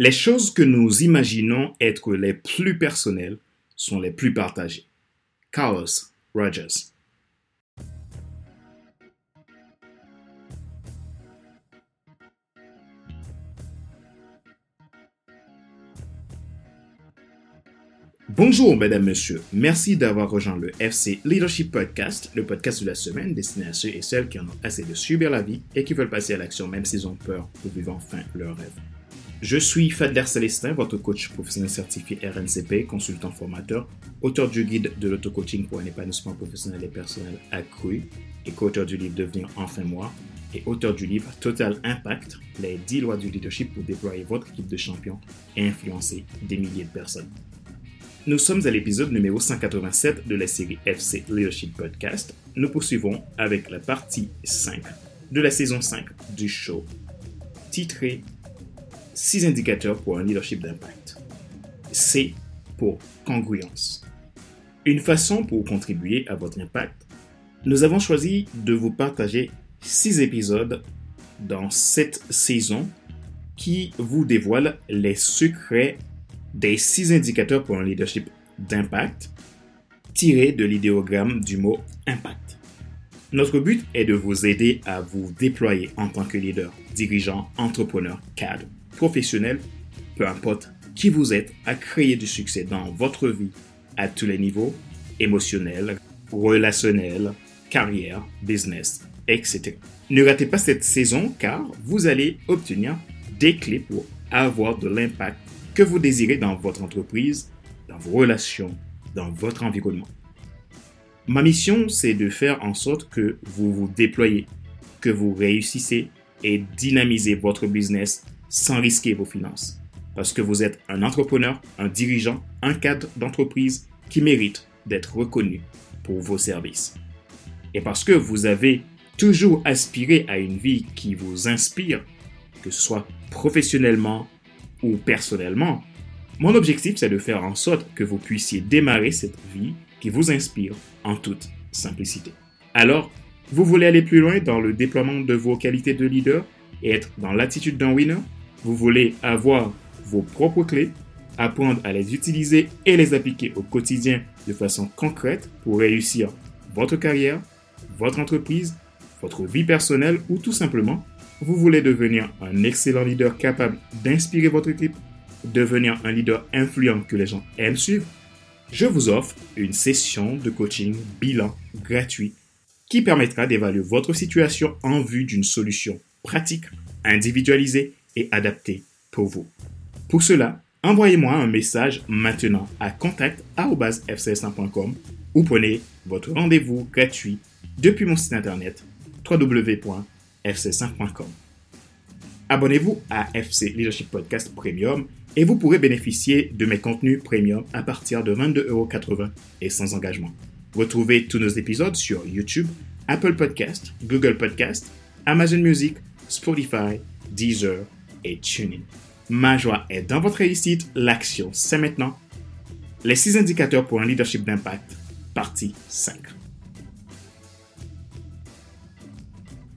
Les choses que nous imaginons être les plus personnelles sont les plus partagées. Carlos Rogers. Bonjour, mesdames, messieurs. Merci d'avoir rejoint le FC Leadership Podcast, le podcast de la semaine destiné à ceux et celles qui en ont assez de subir la vie et qui veulent passer à l'action même s'ils ont peur pour vivre enfin leur rêve. Je suis Fadler Célestin, votre coach professionnel certifié RNCP, consultant formateur, auteur du guide de l'auto-coaching pour un épanouissement professionnel et personnel accru et co-auteur du livre Devenir enfin moi et auteur du livre Total Impact, les 10 lois du leadership pour déployer votre équipe de champions et influencer des milliers de personnes. Nous sommes à l'épisode numéro 187 de la série FC Leadership Podcast. Nous poursuivons avec la partie 5 de la saison 5 du show, titré 6 indicateurs pour un leadership d'impact. C pour congruence. Une façon pour contribuer à votre impact, nous avons choisi de vous partager 6 épisodes dans cette saison qui vous dévoilent les secrets des six indicateurs pour un leadership d'impact tirés de l'idéogramme du mot impact. Notre but est de vous aider à vous déployer en tant que leader, dirigeant, entrepreneur, cadre, professionnel, peu importe qui vous êtes, à créer du succès dans votre vie à tous les niveaux, émotionnel, relationnel, carrière, business, etc. Ne ratez pas cette saison car vous allez obtenir des clés pour avoir de l'impact que vous désirez dans votre entreprise, dans vos relations, dans votre environnement. Ma mission, c'est de faire en sorte que vous vous déployez, que vous réussissez et dynamisez votre business sans risquer vos finances. Parce que vous êtes un entrepreneur, un dirigeant, un cadre d'entreprise qui mérite d'être reconnu pour vos services. Et parce que vous avez toujours aspiré à une vie qui vous inspire, que ce soit professionnellement, ou personnellement, mon objectif c'est de faire en sorte que vous puissiez démarrer cette vie qui vous inspire en toute simplicité. Alors, vous voulez aller plus loin dans le déploiement de vos qualités de leader et être dans l'attitude d'un winner? Vous voulez avoir vos propres clés, apprendre à les utiliser et les appliquer au quotidien de façon concrète pour réussir votre carrière, votre entreprise, votre vie personnelle ou tout simplement vous voulez devenir un excellent leader capable d'inspirer votre équipe, devenir un leader influent que les gens aiment suivre, je vous offre une session de coaching bilan gratuit qui permettra d'évaluer votre situation en vue d'une solution pratique, individualisée et adaptée pour vous. Pour cela, envoyez-moi un message maintenant à contact.fcs1.com ou prenez votre rendez-vous gratuit depuis mon site internet www fc5.com. Abonnez-vous à FC Leadership Podcast Premium et vous pourrez bénéficier de mes contenus premium à partir de 22,80€ et sans engagement. Retrouvez tous nos épisodes sur YouTube, Apple Podcast, Google Podcast, Amazon Music, Spotify, Deezer et TuneIn. Ma joie est dans votre réussite, l'action c'est maintenant. Les 6 indicateurs pour un leadership d'impact, partie 5.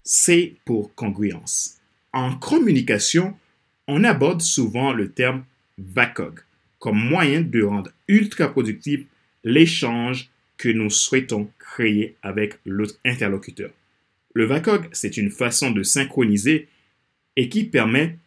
C pour congruence. En communication, on aborde souvent le terme VACOG comme moyen de rendre ultra productif l'échange que nous souhaitons créer avec l'autre interlocuteur. Le VACOG, c'est une façon de synchroniser et qui permet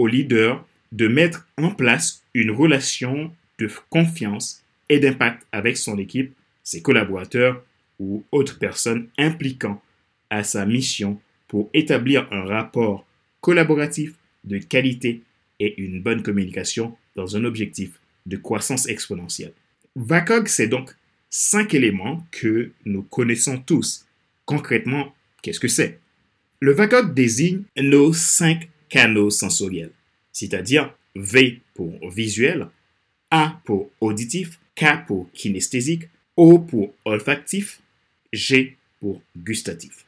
au leader de mettre en place une relation de confiance et d'impact avec son équipe, ses collaborateurs ou autres personnes impliquant à sa mission pour établir un rapport collaboratif de qualité et une bonne communication dans un objectif de croissance exponentielle. VACOG, c'est donc cinq éléments que nous connaissons tous. Concrètement, qu'est-ce que c'est? Le VACOG désigne nos cinq canaux sensoriels, c'est-à-dire V pour visuel, A pour auditif, K pour kinesthésique, O pour olfactif, G pour gustatif.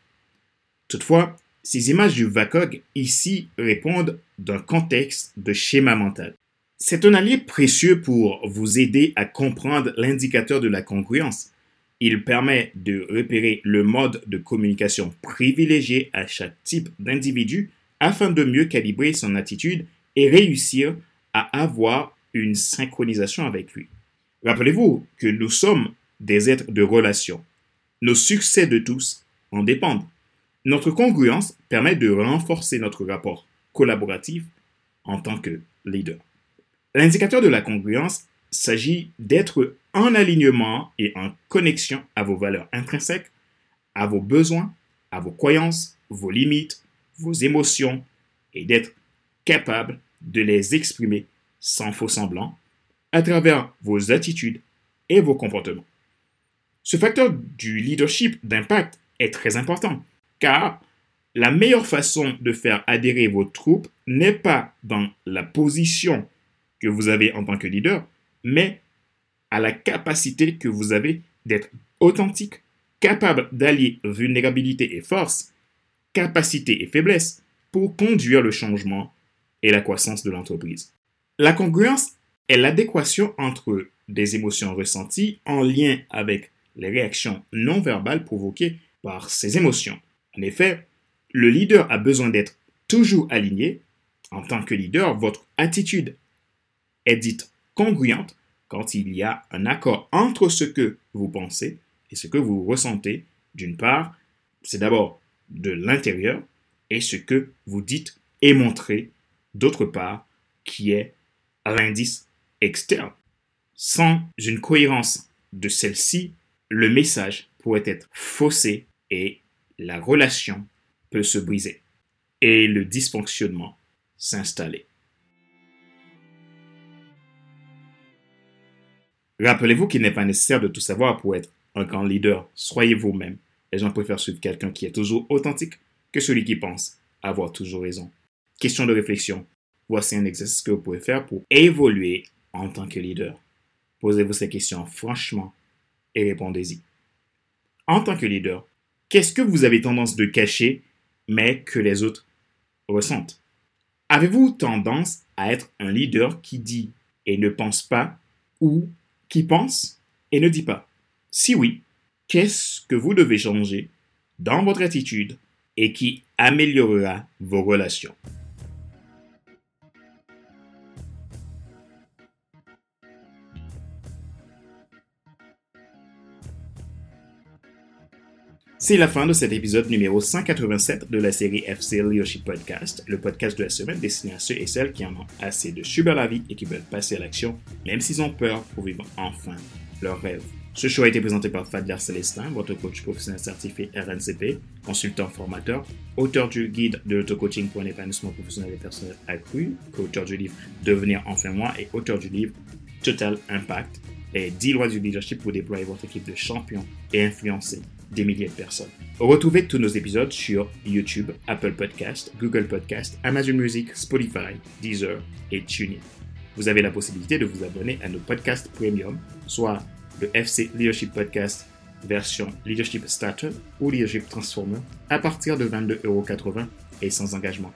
Toutefois, ces images du VACOG ici répondent d'un contexte de schéma mental. C'est un allié précieux pour vous aider à comprendre l'indicateur de la congruence. Il permet de repérer le mode de communication privilégié à chaque type d'individu afin de mieux calibrer son attitude et réussir à avoir une synchronisation avec lui. Rappelez-vous que nous sommes des êtres de relation. Nos succès de tous en dépendent. Notre congruence permet de renforcer notre rapport collaboratif en tant que leader. L'indicateur de la congruence s'agit d'être en alignement et en connexion à vos valeurs intrinsèques, à vos besoins, à vos croyances, vos limites, vos émotions et d'être capable de les exprimer sans faux semblant à travers vos attitudes et vos comportements. Ce facteur du leadership d'impact est très important car la meilleure façon de faire adhérer vos troupes n'est pas dans la position que vous avez en tant que leader, mais à la capacité que vous avez d'être authentique, capable d'allier vulnérabilité et force, capacité et faiblesse pour conduire le changement et la croissance de l'entreprise. La congruence est l'adéquation entre des émotions ressenties en lien avec les réactions non verbales provoquées par ces émotions. En effet, le leader a besoin d'être toujours aligné. En tant que leader, votre attitude est dite congruente quand il y a un accord entre ce que vous pensez et ce que vous ressentez. D'une part, c'est d'abord de l'intérieur et ce que vous dites et montrez, d'autre part, qui est l'indice externe. Sans une cohérence de celle-ci, le message pourrait être faussé et la relation peut se briser et le dysfonctionnement s'installer. Rappelez-vous qu'il n'est pas nécessaire de tout savoir pour être un grand leader. Soyez vous-même. Les gens préfèrent suivre quelqu'un qui est toujours authentique que celui qui pense avoir toujours raison. Question de réflexion. Voici un exercice que vous pouvez faire pour évoluer en tant que leader. Posez-vous ces questions franchement et répondez-y. En tant que leader, qu'est-ce que vous avez tendance de cacher mais que les autres ressentent? Avez-vous tendance à être un leader qui dit et ne pense pas ou qui pense et ne dit pas? Si oui, qu'est-ce que vous devez changer dans votre attitude et qui améliorera vos relations? C'est la fin de cet épisode numéro 187 de la série FC Leadership Podcast, le podcast de la semaine destiné à ceux et celles qui en ont assez de subir la vie et qui veulent passer à l'action, même s'ils ont peur pour vivre enfin leur rêve. Ce show a été présenté par Fadler Célestin, votre coach professionnel certifié RNCP, consultant formateur, auteur du guide de l'auto-coaching pour un épanouissement professionnel et personnel accru, co-auteur du livre Devenir enfin moi et auteur du livre Total Impact, et 10 lois du leadership pour déployer votre équipe de champions et influencer des milliers de personnes. Retrouvez tous nos épisodes sur YouTube, Apple Podcast, Google Podcast, Amazon Music, Spotify, Deezer et TuneIn. Vous avez la possibilité de vous abonner à nos podcasts premium, soit le FC Leadership Podcast version Leadership Starter ou Leadership Transformer à partir de 22,80€ et sans engagement.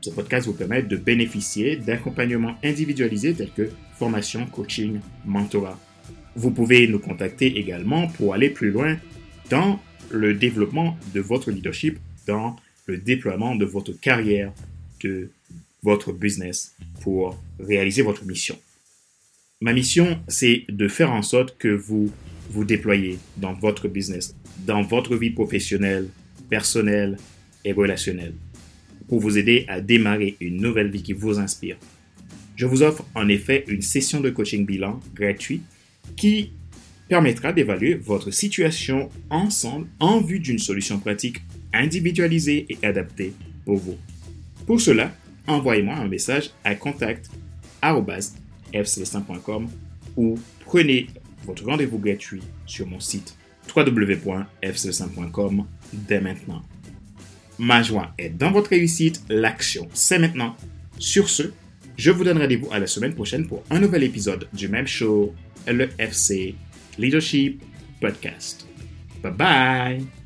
Ce podcast vous permet de bénéficier d'accompagnements individualisés tels que formation, coaching, mentorat. Vous pouvez nous contacter également pour aller plus loin dans le développement de votre leadership, dans le déploiement de votre carrière, de votre business pour réaliser votre mission. Ma mission, c'est de faire en sorte que vous vous déployez dans votre business, dans votre vie professionnelle, personnelle et relationnelle, pour vous aider à démarrer une nouvelle vie qui vous inspire. Je vous offre en effet une session de coaching bilan gratuit qui permettra d'évaluer votre situation ensemble en vue d'une solution pratique individualisée et adaptée pour vous. Pour cela, envoyez-moi un message à contact@fcelestin.com ou prenez votre rendez-vous gratuit sur mon site www.fcelestin.com dès maintenant. Ma joie est dans votre réussite, l'action c'est maintenant. Sur ce, je vous donne rendez-vous à la semaine prochaine pour un nouvel épisode du même show, le FC Leadership Podcast. Bye bye.